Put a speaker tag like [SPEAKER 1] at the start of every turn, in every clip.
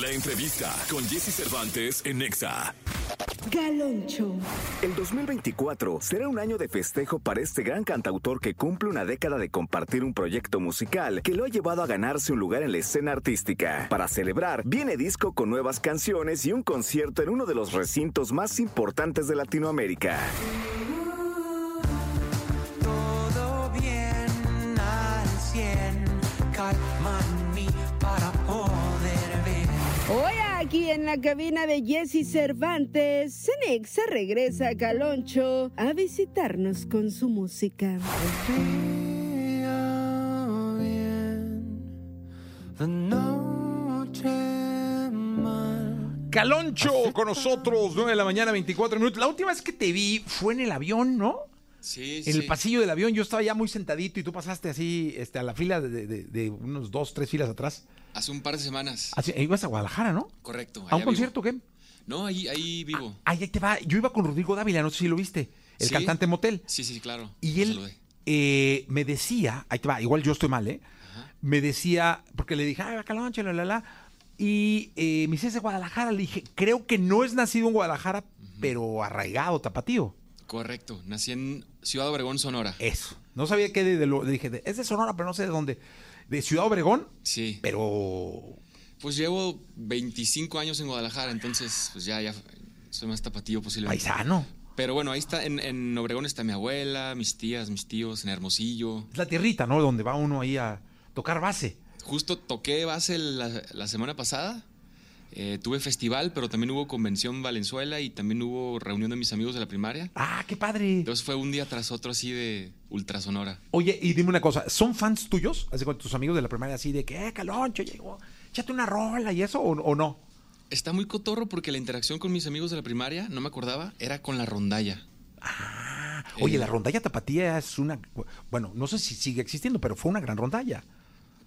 [SPEAKER 1] La entrevista con Jesse Cervantes en Nexa.
[SPEAKER 2] Galoncho.
[SPEAKER 3] El 2024 será un año de festejo para este gran cantautor que cumple una década de compartir un proyecto musical que lo ha llevado a ganarse un lugar en la escena artística. Para celebrar, viene disco con nuevas canciones y un concierto en uno de los recintos más importantes de Latinoamérica.
[SPEAKER 2] Aquí en la cabina de Jesse Cervantes, Cenexa regresa a Caloncho a visitarnos con su música.
[SPEAKER 4] Caloncho con nosotros, 9 de la mañana, 24 minutos. La última vez que te vi fue en el avión, ¿no?
[SPEAKER 5] Sí,
[SPEAKER 4] En
[SPEAKER 5] sí.
[SPEAKER 4] el pasillo del avión, yo estaba ya muy sentadito y tú pasaste así este, a la fila de, de- de unos dos, tres filas atrás.
[SPEAKER 5] Hace un par de semanas.
[SPEAKER 4] E ibas a Guadalajara, ¿no?
[SPEAKER 5] Correcto.
[SPEAKER 4] ¿A un concierto qué?
[SPEAKER 5] No, ahí, ahí vivo.
[SPEAKER 4] Ay, ahí te va. Yo iba con Rodrigo Dávila, no sé si lo viste. El
[SPEAKER 5] Sí.
[SPEAKER 4] cantante Motel.
[SPEAKER 5] Sí, sí, claro.
[SPEAKER 4] Y él eh, me decía, ahí te va, igual yo estoy mal, ¿eh? Me decía, porque le dije, ay, va Caloncho, la, la, la. Y eh, me dice, es de Guadalajara. Le dije, creo que no es nacido en Guadalajara, pero arraigado, tapatío.
[SPEAKER 5] Correcto. Nací en Ciudad Obregón, Sonora.
[SPEAKER 4] Eso. No sabía qué de, de lo. Dije, es de Sonora, pero no sé de dónde. De Ciudad Obregón,
[SPEAKER 5] Sí.
[SPEAKER 4] pero.
[SPEAKER 5] Pues llevo 25 años en Guadalajara, entonces pues ya, ya soy más tapatío posiblemente.
[SPEAKER 4] paisano.
[SPEAKER 5] Pero bueno, ahí está, en, en Obregón está mi abuela, mis tías, mis tíos, en Hermosillo.
[SPEAKER 4] Es la tierrita, ¿no? Donde va uno ahí a tocar base.
[SPEAKER 5] Justo toqué base la, la semana pasada. Eh, tuve festival, pero también hubo convención Valenzuela y también hubo reunión de mis amigos de la primaria.
[SPEAKER 4] ¡Ah, qué padre!
[SPEAKER 5] Entonces fue un día tras otro así de ultrasonora.
[SPEAKER 4] Oye, y dime una cosa, ¿son fans tuyos? Así con tus amigos de la primaria así de que, eh, Caloncho, llegó, échate una rola y eso, o, o no?
[SPEAKER 5] Está muy cotorro porque la interacción con mis amigos de la primaria, no me acordaba, era con la rondalla.
[SPEAKER 4] Ah, oye,
[SPEAKER 5] Eh.
[SPEAKER 4] la rondalla tapatía es una. Bueno, no sé si sigue existiendo, pero fue una gran rondalla.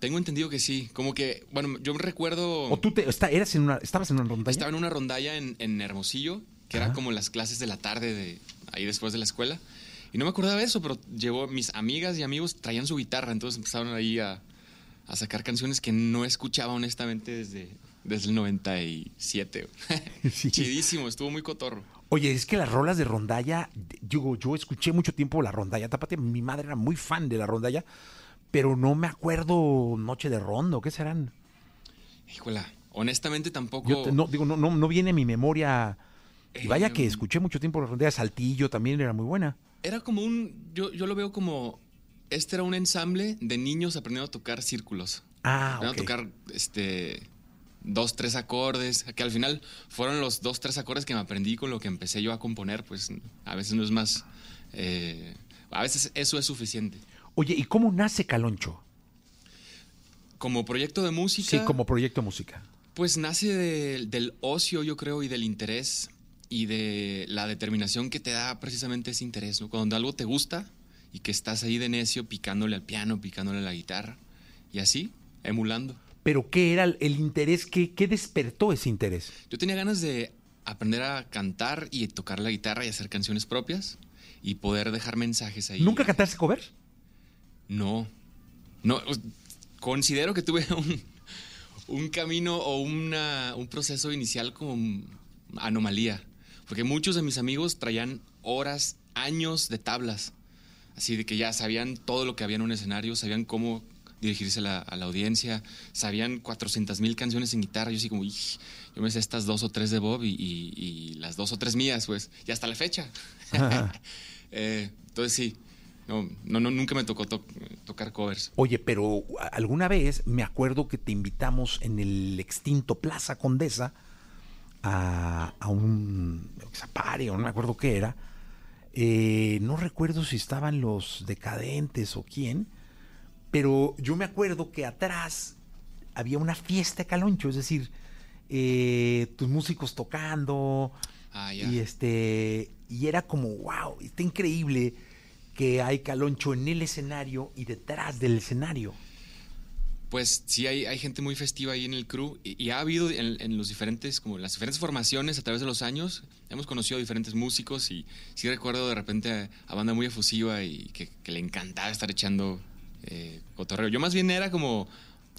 [SPEAKER 5] Tengo entendido que sí. Como que, bueno, yo me recuerdo.
[SPEAKER 4] ¿O tú te, está, eras en una, estabas en una rondalla?
[SPEAKER 5] Estaba en una rondalla en, en Hermosillo, que era como las clases de la tarde de ahí después de la escuela. Y no me acordaba de eso, pero llevó mis amigas y amigos traían su guitarra, entonces empezaron ahí a, a sacar canciones que no escuchaba honestamente desde, desde el 97.
[SPEAKER 4] Sí.
[SPEAKER 5] Chidísimo, estuvo muy cotorro.
[SPEAKER 4] Oye, es que las rolas de rondalla, digo, yo escuché mucho tiempo la rondalla tapatía. Mi madre era muy fan de la rondalla, pero no me acuerdo Noche de Rondo, ¿qué serán?
[SPEAKER 5] Híjola, honestamente tampoco.
[SPEAKER 4] Yo no, digo, no, no, no viene a mi memoria. Y vaya que
[SPEAKER 5] Em.
[SPEAKER 4] escuché mucho tiempo la rondalla. Saltillo también era muy buena.
[SPEAKER 5] Era como un. Yo, yo lo veo como. Este era un ensamble de niños aprendiendo a tocar círculos.
[SPEAKER 4] Ah, ok.
[SPEAKER 5] a tocar este. Dos, tres acordes. Que al final fueron los dos, tres acordes que me aprendí con lo que empecé yo a componer. Pues a veces no es más. eh, a veces eso es suficiente.
[SPEAKER 4] Oye, ¿y cómo nace Caloncho?
[SPEAKER 5] Como proyecto de música.
[SPEAKER 4] Sí, como proyecto de música.
[SPEAKER 5] Pues nace de- del ocio, yo creo, y del interés y de la determinación que te da precisamente ese interés. ¿no? Cuando algo te gusta y que estás ahí de necio picándole al piano, picándole a la guitarra y así, emulando.
[SPEAKER 4] Pero ¿qué era el, el interés? ¿Qué, ¿Qué despertó ese interés?
[SPEAKER 5] Yo tenía ganas de aprender a cantar y tocar la guitarra y hacer canciones propias y poder dejar mensajes ahí.
[SPEAKER 4] ¿Nunca cantaste covers?
[SPEAKER 5] No. No, considero que tuve un, un camino o una, un proceso inicial como anomalía. Porque muchos de mis amigos traían horas, años de tablas. Así de que ya sabían todo lo que había en un escenario, sabían cómo dirigirse a la, a la audiencia, sabían 400 mil canciones en guitarra. Yo así como, "Ij, yo me sé estas dos o tres de Bob y, y- y las dos o tres mías, pues, y hasta la fecha. Eh, entonces sí, no, no, no, nunca me tocó to- tocar covers.
[SPEAKER 4] Oye, pero alguna vez me acuerdo que te invitamos en el extinto Plaza Condesa a, a un zapare o no me acuerdo qué era. Eh, no recuerdo si estaban los decadentes o quién, pero yo me acuerdo que atrás había una fiesta de Caloncho, es decir, eh, tus músicos tocando
[SPEAKER 5] Ah, ya.
[SPEAKER 4] y este y era como wow, está increíble que hay Caloncho en el escenario y detrás del escenario.
[SPEAKER 5] Pues sí, hay, hay gente muy festiva ahí en el crew y, ha habido en, los diferentes, como las diferentes formaciones a través de los años, hemos conocido diferentes músicos y sí recuerdo de repente a, banda muy efusiva y que, que le encantaba estar echando eh, cotorreo. Yo más bien era como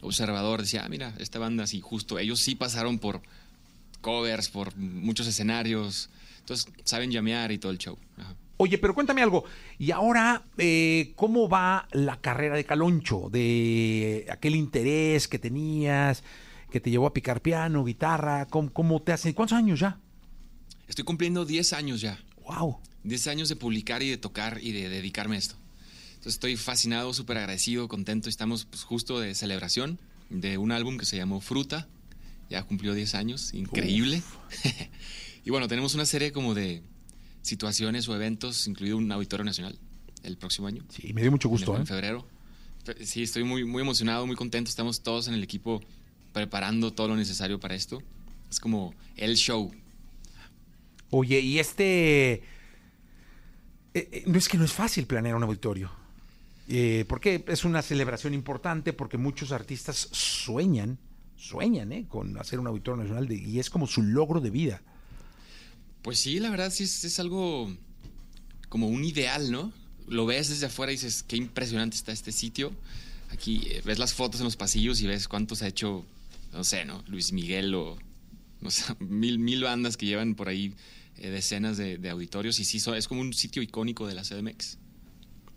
[SPEAKER 5] observador, decía, ah, mira, esta banda sí, justo, ellos sí pasaron por covers, por muchos escenarios, entonces saben llamear y todo el show. Ajá.
[SPEAKER 4] Oye, pero cuéntame algo. Y ahora, eh, ¿cómo va la carrera de Caloncho? De aquel interés que tenías, que te llevó a picar piano, guitarra, ¿cómo, cómo te hace? ¿Cuántos años ya?
[SPEAKER 5] Estoy cumpliendo 10 años ya.
[SPEAKER 4] Wow.
[SPEAKER 5] 10 años de publicar y de tocar y de dedicarme a esto. Entonces estoy fascinado, súper agradecido, contento. Estamos pues, justo de celebración de un álbum que se llamó Fruta. Ya cumplió 10 años, increíble. y bueno, tenemos una serie como de situaciones o eventos, incluido un auditorio nacional el próximo año.
[SPEAKER 4] Sí, me dio mucho gusto,
[SPEAKER 5] en, en
[SPEAKER 4] ¿eh?
[SPEAKER 5] febrero. Fe- Sí, estoy muy, muy emocionado, muy contento. Estamos todos en el equipo preparando todo lo necesario para esto. Es como el show.
[SPEAKER 4] Oye, y este... eh, eh, no es que no es fácil planear un auditorio. Eh, porque es una celebración importante, porque muchos artistas sueñan, sueñan, ¿eh? Con hacer un auditorio nacional de- y es como su logro de vida.
[SPEAKER 5] Pues sí, la verdad sí es, es algo como un ideal, ¿no? Lo ves desde afuera y dices, qué impresionante está este sitio. Aquí eh, ves las fotos en los pasillos y ves cuántos ha hecho, no sé, ¿no? Luis Miguel o, no sé, mil, mil bandas que llevan por ahí eh, decenas de, de auditorios. Y sí, es como un sitio icónico de la CDMX,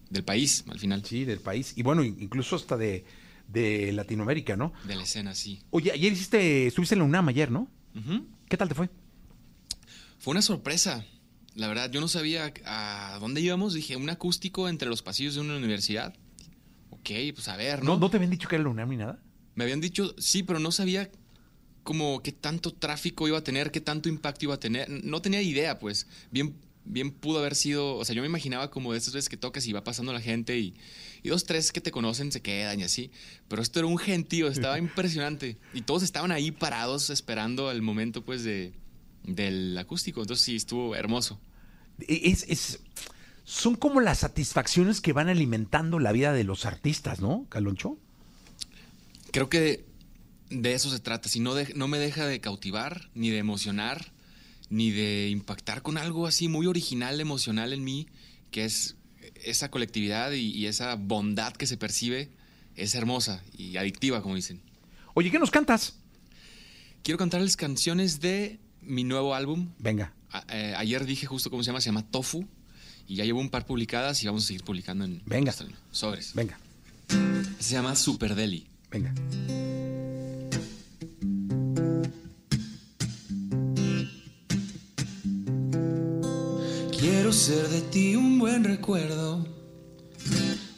[SPEAKER 5] del país, al final,
[SPEAKER 4] Sí, del país. Y bueno, incluso hasta de, de Latinoamérica, ¿no?
[SPEAKER 5] de la escena, sí.
[SPEAKER 4] Oye, ayer hiciste, estuviste en la UNAM ayer, ¿no? ¿Qué tal te fue?
[SPEAKER 5] Fue una sorpresa. La verdad, yo no sabía a dónde íbamos. Dije, un acústico entre los pasillos de una universidad. Ok, pues a ver,
[SPEAKER 4] ¿No,
[SPEAKER 5] ¿no?
[SPEAKER 4] ¿no te habían dicho que era la UNAM ni nada?
[SPEAKER 5] Me habían dicho, sí, pero no sabía como qué tanto tráfico iba a tener, qué tanto impacto iba a tener. No tenía idea, pues. Bien, bien pudo haber sido, o sea, yo me imaginaba como de esas veces que tocas y va pasando la gente y, y dos, tres que te conocen se quedan y así. Pero esto era un gentío, estaba impresionante. Y todos estaban ahí parados esperando el momento, pues, de, del acústico. Entonces sí, estuvo hermoso.
[SPEAKER 4] E, Es, es- son como las satisfacciones que van alimentando la vida de los artistas, ¿no, Caloncho?
[SPEAKER 5] Creo que de eso se trata. Si no, de- no me deja de cautivar, ni de emocionar, ni de impactar con algo así muy original, emocional en mí, que es esa colectividad y, y esa bondad que se percibe, es hermosa y adictiva, como dicen.
[SPEAKER 4] Oye, ¿qué nos cantas?
[SPEAKER 5] Quiero cantarles canciones de mi nuevo álbum.
[SPEAKER 4] Venga.
[SPEAKER 5] A- eh, ayer dije justo cómo se llama, se llama Tofu. Y ya llevo un par publicadas y vamos a seguir publicando en
[SPEAKER 4] Venga.
[SPEAKER 5] sobres.
[SPEAKER 4] Venga,
[SPEAKER 5] Se llama Super Deli.
[SPEAKER 4] venga.
[SPEAKER 6] Quiero ser de ti un buen recuerdo,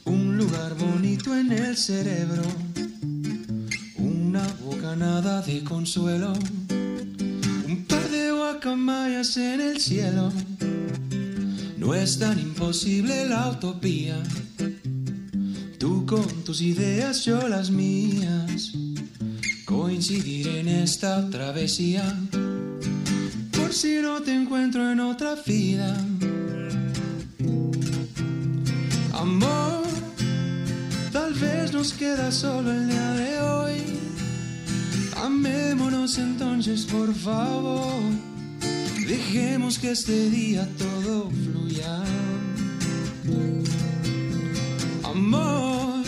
[SPEAKER 6] un lugar bonito en el cerebro, una bocanada de consuelo, guacamayas en el cielo. No es tan imposible la utopía, tú con tus ideas, yo las mías, coincidir en esta travesía por si no te encuentro en otra vida. Amor, tal vez nos queda solo el día de hoy. Amémonos entonces, por favor. Dejemos que este día todo fluya. Amor,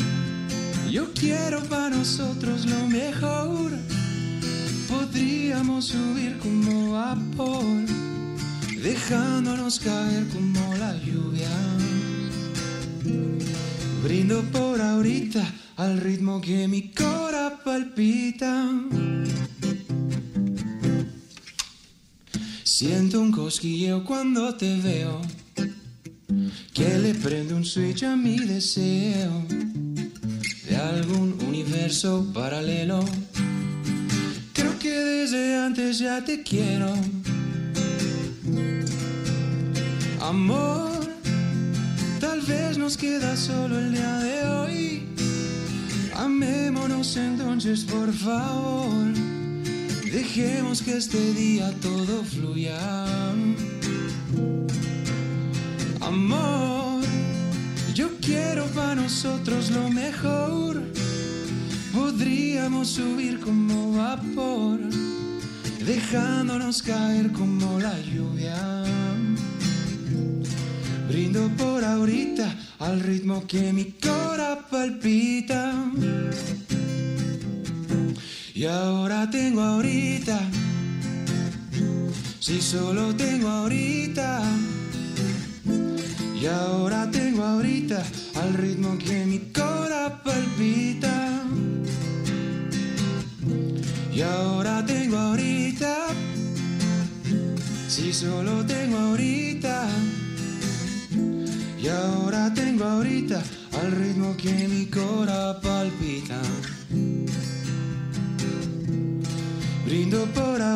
[SPEAKER 6] yo quiero para nosotros lo mejor. Podríamos subir como vapor, dejándonos caer como la lluvia. Brindo por ahorita al ritmo que mi cora palpita. Siento un cosquilleo cuando te veo, que le prende un switch a mi deseo de algún universo paralelo. Creo que desde antes ya te quiero. Amor, tal vez nos queda solo el día de hoy. Amémonos entonces, por favor. Dejemos que este día todo fluya. Amor, yo quiero para nosotros lo mejor. Podríamos subir como vapor, dejándonos caer como la lluvia. Brindo por ahorita al ritmo que mi cora palpita. Y ahora tengo ahorita, si solo tengo ahorita. Y ahora tengo ahorita al ritmo que mi cora palpita. Y ahora tengo ahorita, si solo tengo ahorita. Y ahora tengo ahorita al ritmo que mi cora palpita.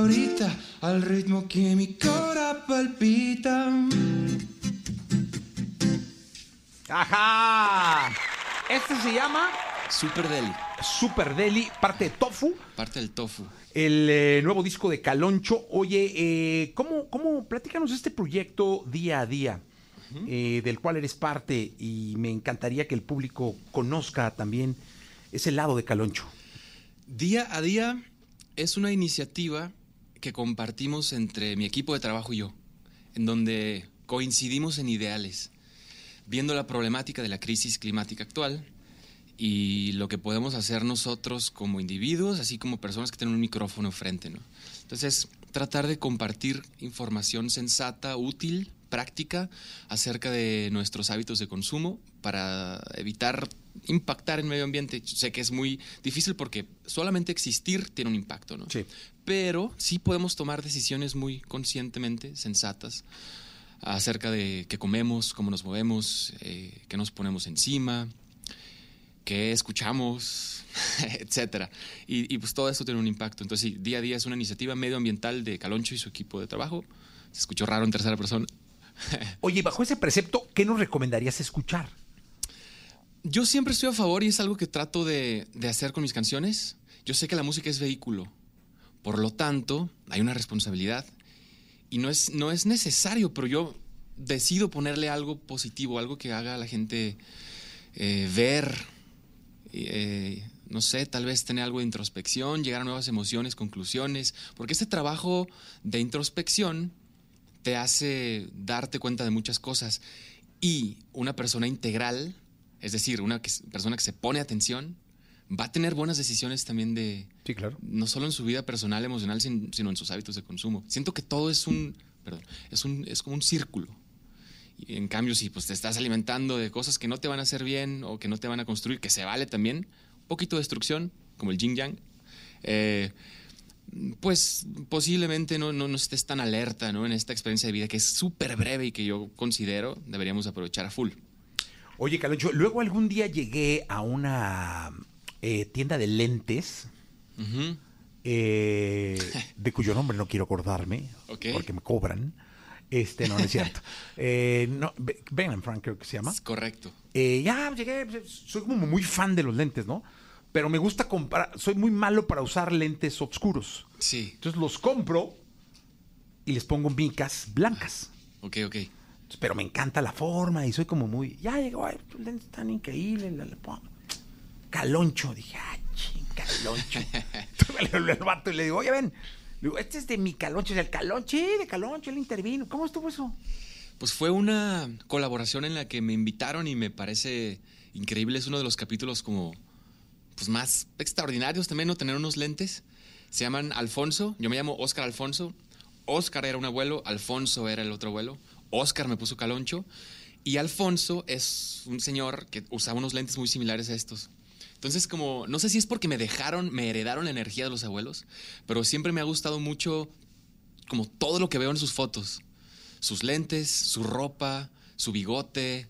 [SPEAKER 6] Ahorita al ritmo que mi cora palpita.
[SPEAKER 4] ¡Ajá! Este se llama
[SPEAKER 5] Super Deli,
[SPEAKER 4] Super Deli, parte de Tofu.
[SPEAKER 5] parte del tofu.
[SPEAKER 4] El eh, nuevo disco de Caloncho. Oye, eh, ¿cómo, ¿cómo platícanos este proyecto día a día? eh, del cual eres parte y me encantaría que el público conozca también ese lado de Caloncho.
[SPEAKER 5] Día a día es una iniciativa que compartimos entre mi equipo de trabajo y yo, en donde coincidimos en ideales, viendo la problemática de la crisis climática actual y lo que podemos hacer nosotros como individuos, así como personas que tienen un micrófono frente. ¿no? Entonces, tratar de compartir información sensata, útil, práctica acerca de nuestros hábitos de consumo para evitar impactar en el medio ambiente. Yo sé que es muy difícil porque solamente existir tiene un impacto, ¿no?
[SPEAKER 4] Sí.
[SPEAKER 5] Pero sí podemos tomar decisiones muy conscientemente, sensatas, acerca de qué comemos, cómo nos movemos, eh, qué nos ponemos encima, qué escuchamos, etcétera. Y, y, pues todo esto tiene un impacto. Entonces, sí, día a día es una iniciativa medioambiental de Caloncho y su equipo de trabajo. Se escuchó raro en tercera persona.
[SPEAKER 4] Oye, bajo ese precepto, ¿qué nos recomendarías escuchar?
[SPEAKER 5] Yo siempre estoy a favor y es algo que trato de, hacer con mis canciones. Yo sé que la música es vehículo. Por lo tanto, hay una responsabilidad. Y no es, no es necesario, pero yo decido ponerle algo positivo, algo que haga a la gente eh, ver, eh, no sé, tal vez tener algo de introspección, llegar a nuevas emociones, conclusiones, porque este trabajo de introspección te hace darte cuenta de muchas cosas. Y una persona integral, es decir, una que, persona que se pone atención, va a tener buenas decisiones también de...
[SPEAKER 4] Sí, claro.
[SPEAKER 5] No solo en su vida personal, emocional, sin, sino en sus hábitos de consumo. Siento que todo es un... Perdón, es, un, es como un círculo. Y en cambio, si pues, te estás alimentando de cosas que no te van a hacer bien o que no te van a construir, que se vale también, un poquito de destrucción, como el yin yang, eh, pues posiblemente no, no, no, estés tan alerta ¿no? en esta experiencia de vida que es súper breve y que yo considero deberíamos aprovechar a full.
[SPEAKER 4] Oye, Caloncho, luego algún día llegué a una eh, tienda de lentes, uh -huh. eh, de cuyo nombre no quiero acordarme,
[SPEAKER 5] okay.
[SPEAKER 4] porque me cobran. Este, no, no es cierto. eh, no, Ben Frank creo que se llama.
[SPEAKER 5] Es correcto.
[SPEAKER 4] Ya llegué, soy como muy fan de los lentes, ¿no? Pero me gusta comprar, soy muy malo para usar lentes oscuros.
[SPEAKER 5] Sí.
[SPEAKER 4] Entonces los compro y les pongo micas blancas.
[SPEAKER 5] Ok, ok.
[SPEAKER 4] Pero me encanta la forma y soy como muy, ya llegó, ay, tus lentes están increíbles. Le pongo. Caloncho, dije, ah, ching, caloncho. Entonces el vato y le digo, oye, ven, le digo, este es de mi caloncho, es el caloncho, sí, de caloncho, él intervino. ¿Cómo estuvo eso?
[SPEAKER 5] Pues fue una colaboración en la que me invitaron y me parece increíble. Es uno de los capítulos como pues más extraordinarios también, ¿no? Tener unos lentes. Se llaman Alfonso. Yo me llamo Oscar Alfonso. Oscar era un abuelo, Alfonso era el otro abuelo. Oscar me puso caloncho. Y Alfonso es un señor que usaba unos lentes muy similares a estos. Entonces, como, no sé si es porque me dejaron, me heredaron la energía de los abuelos, pero siempre me ha gustado mucho como todo lo que veo en sus fotos. Sus lentes, su ropa, su bigote,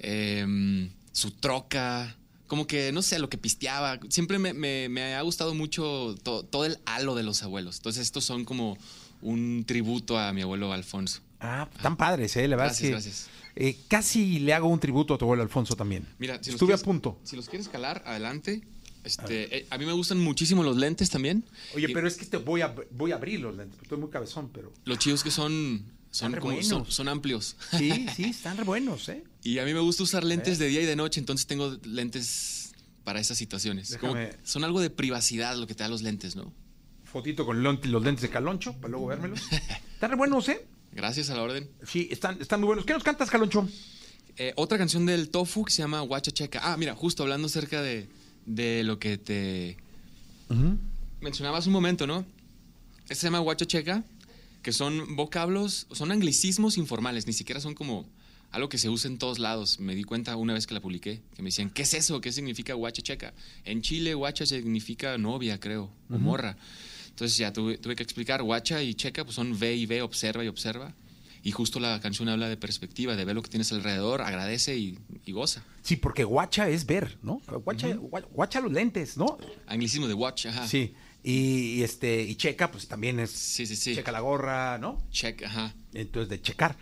[SPEAKER 5] eh, su troca, como que, no sé, lo que pisteaba. Siempre me, me, me ha gustado mucho to, todo el halo de los abuelos. Entonces, estos son como un tributo a mi abuelo Alfonso.
[SPEAKER 4] Ah, tan ah. padres, ¿eh? La verdad
[SPEAKER 5] gracias,
[SPEAKER 4] que,
[SPEAKER 5] gracias.
[SPEAKER 4] Eh, casi le hago un tributo a tu abuelo Alfonso también.
[SPEAKER 5] Mira, si
[SPEAKER 4] estuve
[SPEAKER 5] quieres,
[SPEAKER 4] a punto.
[SPEAKER 5] Si los quieres calar, adelante. Este, a, eh, a, mí me gustan muchísimo los lentes también.
[SPEAKER 4] Oye, y, pero es que te voy a, voy a abrir los lentes, estoy muy cabezón, pero...
[SPEAKER 5] Lo chido es que son, son, como, son, son, amplios.
[SPEAKER 4] Sí, sí, están re buenos, ¿eh?
[SPEAKER 5] Y a mí me gusta usar lentes de día y de noche, entonces tengo lentes para esas situaciones. Como, son algo de privacidad lo que te da los lentes, ¿no?
[SPEAKER 4] Fotito con los lentes de Caloncho, para luego vérmelos. están re buenos, ¿eh?
[SPEAKER 5] Gracias a la orden.
[SPEAKER 4] Sí, están, están muy buenos. ¿Qué nos cantas, Caloncho?
[SPEAKER 5] Eh, otra canción del Tofu que se llama Huachacheca. Ah, mira, justo hablando acerca de, de lo que te. Uh -huh. mencionabas un momento, ¿no? Este se llama guacha checa, que son vocablos, son anglicismos informales, ni siquiera son como algo que se usa en todos lados. Me di cuenta una vez que la publiqué, que me decían, ¿qué es eso? ¿Qué significa guacha checa? En Chile, guacha significa novia, creo, o morra. Entonces ya tuve, tuve que explicar, guacha y checa, pues son ve y ve, observa y observa. Y justo la canción habla de perspectiva, de ver lo que tienes alrededor, agradece y, y goza.
[SPEAKER 4] Sí, porque guacha es ver, ¿no? Guacha, gua- guacha los lentes, ¿no?
[SPEAKER 5] Anglicismo de watch, ajá.
[SPEAKER 4] Sí. Y, y este y checa, pues también es
[SPEAKER 5] Sí, sí, sí.
[SPEAKER 4] checa la gorra, ¿no?
[SPEAKER 5] Check, ajá.
[SPEAKER 4] Entonces de checar.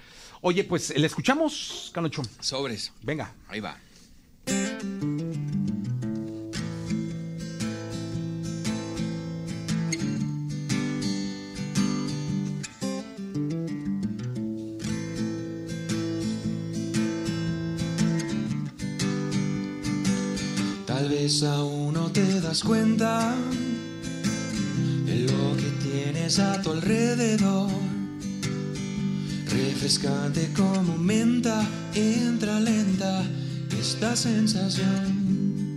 [SPEAKER 4] Oye, pues le escuchamos, Canocho.
[SPEAKER 5] Sobres.
[SPEAKER 4] Venga.
[SPEAKER 5] Ahí va.
[SPEAKER 6] Tal vez aún no te das cuenta de lo que tienes a tu alrededor. Refrescante como menta, entra lenta esta sensación.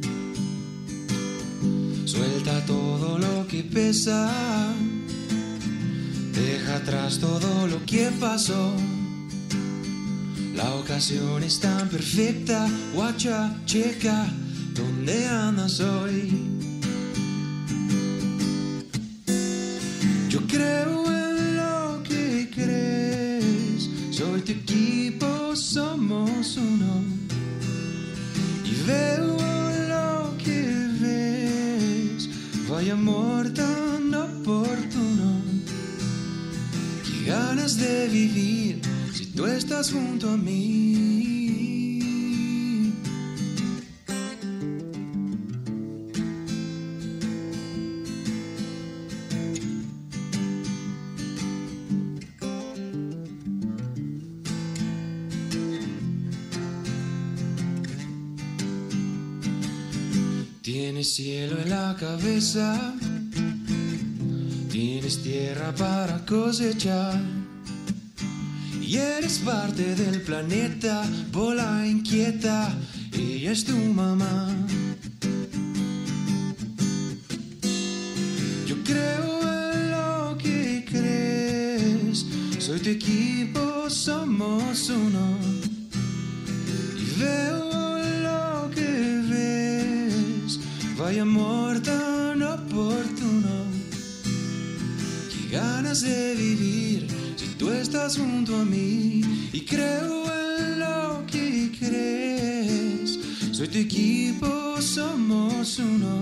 [SPEAKER 6] Suelta todo lo que pesa, deja atrás todo lo que pasó. La ocasión es tan perfecta, guacha, checa, ¿dónde andas hoy? Yo creo equipo, somos uno. Y veo lo que ves, vaya amor tan oportuno. Qué ganas de vivir si tú estás junto a mí. Tienes cielo en la cabeza, tienes tierra para cosechar. Y eres parte del planeta, bola inquieta, ella es tu mamá. Yo creo en lo que crees, soy tu equipo, somos uno. Estás junto a mí. Y creo en lo que crees, soy tu equipo, somos uno.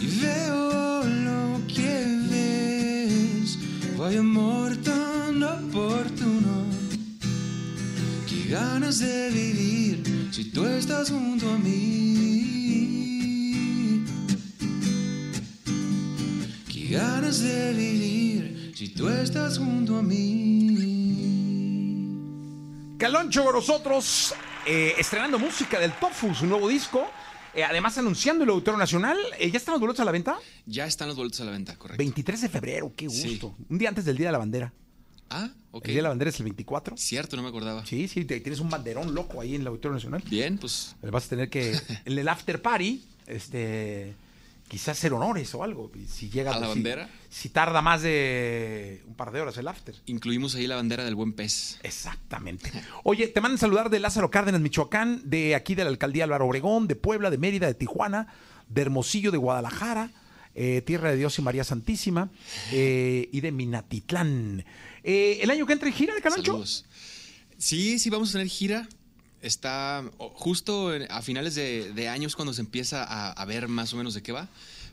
[SPEAKER 6] Y veo lo que ves, vaya amor tan oportuno. Qué ganas de vivir si tú estás junto a mí. Qué ganas de vivir si tú estás junto a mí.
[SPEAKER 4] Caloncho con nosotros, eh, estrenando música del Tofu, su nuevo disco. eh, además, anunciando el Auditorio Nacional. Eh, ¿Ya están los boletos a la venta?
[SPEAKER 5] Ya están los boletos a la venta, correcto.
[SPEAKER 4] 23 de febrero, qué
[SPEAKER 5] Sí.
[SPEAKER 4] gusto. Un día antes del Día de la Bandera.
[SPEAKER 5] Ah, ok.
[SPEAKER 4] El Día de la Bandera es el 24.
[SPEAKER 5] Cierto, no me acordaba.
[SPEAKER 4] Sí, sí, tienes un banderón loco ahí en el Auditorio Nacional.
[SPEAKER 5] Bien, pues
[SPEAKER 4] vas a tener que, en el after party, este, quizás hacer honores o algo. Si llega
[SPEAKER 5] ¿A la
[SPEAKER 4] si-
[SPEAKER 5] bandera?
[SPEAKER 4] Si, tarda más de un par de horas el after.
[SPEAKER 5] incluimos ahí la bandera del buen pez.
[SPEAKER 4] Exactamente. Oye, te mandan saludar de Lázaro Cárdenas, Michoacán, de aquí de la alcaldía Álvaro Obregón, de Puebla, de Mérida, de Tijuana, de Hermosillo, de Guadalajara, eh, Tierra de Dios y María Santísima, eh, y de Minatitlán. Eh, ¿El año que entra en gira de?
[SPEAKER 5] Saludos. Sí, sí, vamos a tener gira. Está justo a finales de, de años cuando se empieza a, a ver más o menos de qué va.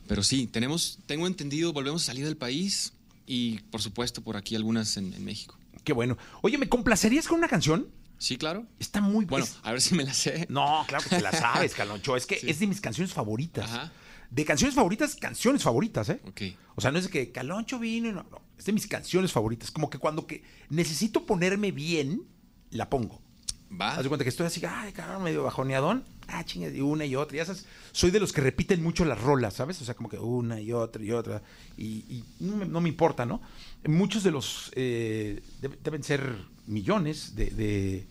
[SPEAKER 5] Pero sí, tenemos, tengo entendido, volvemos a salir del país y por supuesto por aquí algunas en, en México.
[SPEAKER 4] Qué bueno. Oye, ¿me complacerías con una canción?
[SPEAKER 5] Sí, claro.
[SPEAKER 4] Está muy
[SPEAKER 5] Bueno, a ver si me la sé.
[SPEAKER 4] No, claro que te la sabes, Caloncho. Es que
[SPEAKER 5] Sí.
[SPEAKER 4] es de mis canciones favoritas.
[SPEAKER 5] Ajá.
[SPEAKER 4] De canciones favoritas, canciones favoritas, ¿eh?
[SPEAKER 5] Ok.
[SPEAKER 4] O sea, no es de que Caloncho vino y no, no. Es de mis canciones favoritas. Como que cuando que necesito ponerme bien, la pongo.
[SPEAKER 5] Va.
[SPEAKER 4] Haz de cuenta que estoy así, ay, cabrón, medio bajoneadón. Ah, chinga, y una y otra. Ya sabes, soy de los que repiten mucho las rolas, ¿sabes? O sea, como que una y otra y otra. Y, y no, me, no me importa, ¿no? Muchos de los. eh, debe- deben ser millones de, de-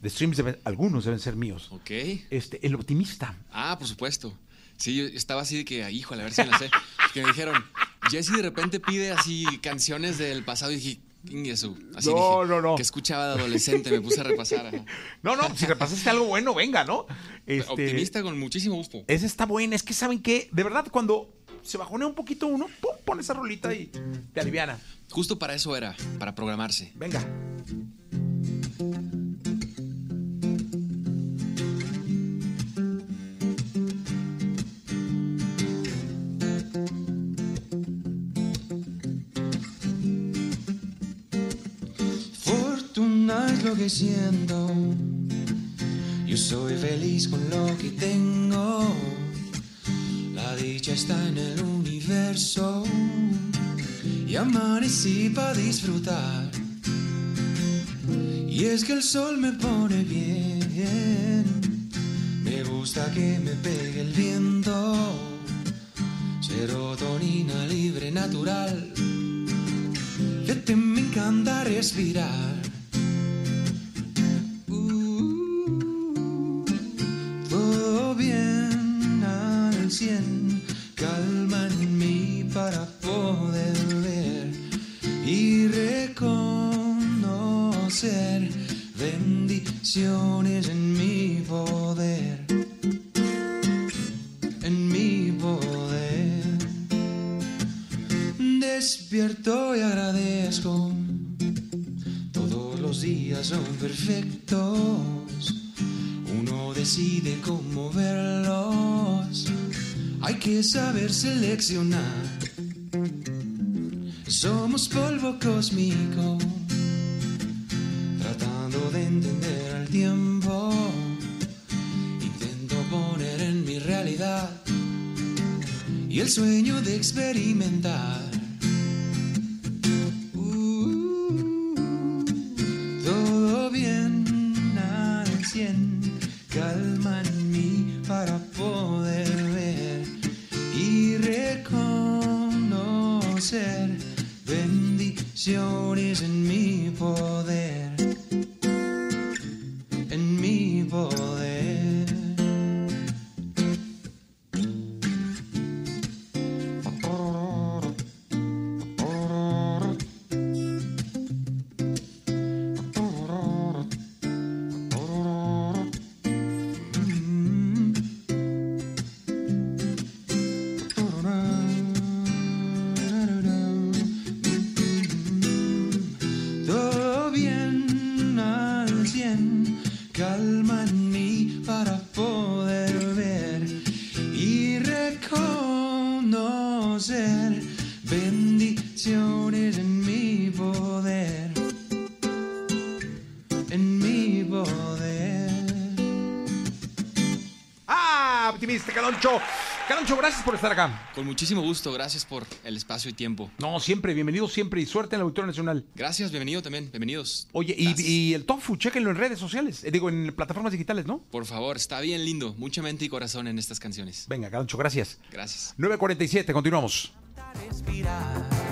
[SPEAKER 4] de streams, deben- algunos deben ser míos.
[SPEAKER 5] Ok.
[SPEAKER 4] Este, El Optimista.
[SPEAKER 5] Ah, por supuesto. Sí, yo estaba así de que, híjole, a ver si me la sé. Que me dijeron, Jesse de repente pide así canciones del pasado y dije, Ingesu. Así
[SPEAKER 4] No,
[SPEAKER 5] dije,
[SPEAKER 4] no, no.
[SPEAKER 5] Que escuchaba de adolescente, me puse a repasar. ajá.
[SPEAKER 4] No, no, si repasaste algo bueno, venga, ¿no? Este,
[SPEAKER 5] Optimista con muchísimo gusto.
[SPEAKER 4] Esa está buena. Es que, ¿saben qué? De verdad, cuando se bajonea un poquito uno, pum, pone esa rolita y te aliviana.
[SPEAKER 5] Justo para eso era, para programarse.
[SPEAKER 4] Venga.
[SPEAKER 6] Que siento. Yo soy feliz con lo que tengo. La dicha está en el universo. Y amanecí para disfrutar. Y es que el sol me pone bien. Me gusta que me pegue el viento. Serotonina libre natural. Vete, me encanta respirar. Todos los días son perfectos. Uno decide cómo verlos. Hay que saber seleccionar. Somos polvo cósmico. Tratando de entender al tiempo. Intento poner en mi realidad y el sueño de experimentar. Bendiciones en mi poder,
[SPEAKER 4] Optimista, Caloncho. Caloncho, gracias por estar acá.
[SPEAKER 5] Con muchísimo gusto, gracias por el espacio y tiempo.
[SPEAKER 4] No, siempre, bienvenido siempre y suerte en la Auditorio Nacional.
[SPEAKER 5] Gracias, bienvenido también, bienvenidos.
[SPEAKER 4] Oye, y, el Tofu, chéquenlo en redes sociales. Eh, digo, en plataformas digitales, ¿no?
[SPEAKER 5] Por favor, está bien lindo, mucha mente y corazón en estas canciones.
[SPEAKER 4] Venga, Caloncho, gracias.
[SPEAKER 5] Gracias.
[SPEAKER 4] 9.47, continuamos.
[SPEAKER 6] respirar.